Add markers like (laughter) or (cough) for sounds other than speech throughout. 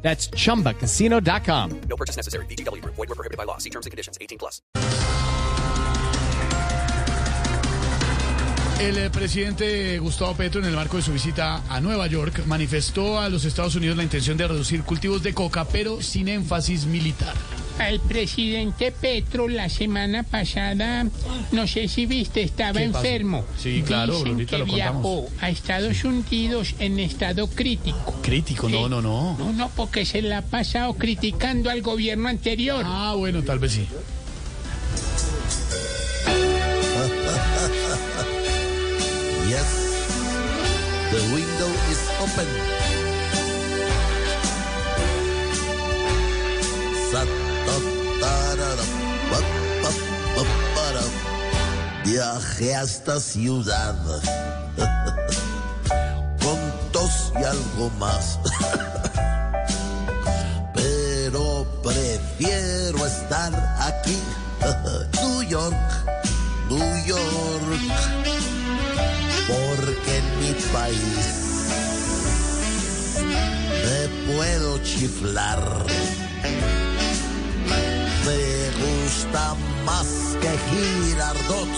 That's chumbacasino.com. No purchase necessary. VGW Group. Void were prohibited by law. See terms and conditions. 18 plus. El presidente Gustavo Petro, en el marco de su visita a Nueva York, manifestó a los Estados Unidos la intención de reducir cultivos de coca, pero sin énfasis militar. Al presidente Petro la semana pasada, no sé si viste, estaba enfermo. Sí, claro, Dicen ahorita que lo contamos. viajó a Estados Unidos en estado crítico. Crítico, no, no, no. No, no, porque se la ha pasado criticando al gobierno anterior. Ah, bueno, tal vez sí. (laughs) Yes, the window is open. Sa-ta-ta-ra-ra, Viajé a esta ciudad (laughs) con tos y algo más. (laughs) Pero prefiero estar aquí, (laughs) New York, New York porque en mi país me puedo chiflar. Me gusta más que Girardot,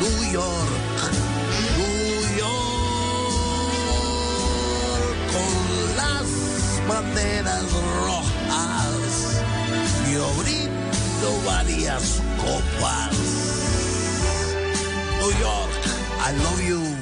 New York, New York, con las banderas rojas. Yo brindo varias copas. New York, I love you.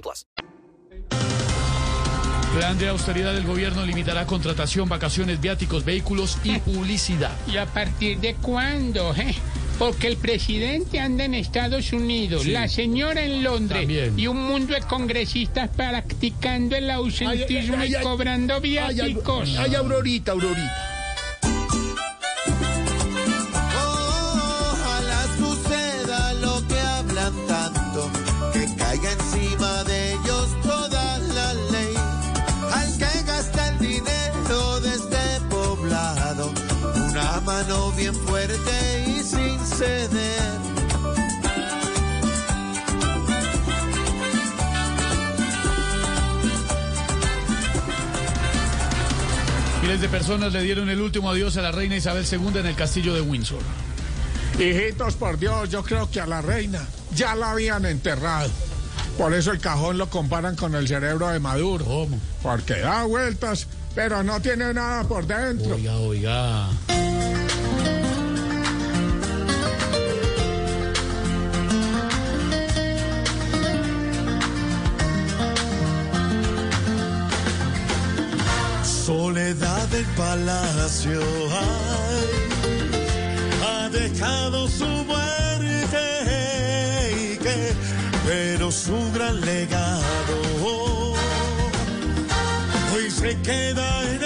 plus. Plan de austeridad del gobierno limitará contratación, vacaciones, viáticos, vehículos y (laughs) publicidad. ¿Y a partir de cuándo? eh? Porque el presidente anda en Estados Unidos, Sí. la señora en Londres También. y un mundo de congresistas practicando el ausentismo ay, y ay. cobrando Ay, ay, viáticos. ay, Aurorita, Aurorita. Mano bien fuerte y sin ceder. Miles de personas le dieron el último adiós a la reina Isabel II en el castillo de Windsor. Hijitos, por Dios, yo creo que a la reina ya la habían enterrado. Por eso el cajón lo comparan con el cerebro de Maduro. ¿Cómo? Porque da vueltas, pero no tiene nada por dentro. Oiga, oiga. Palacio ha dejado su muerte, pero su gran legado hoy se queda en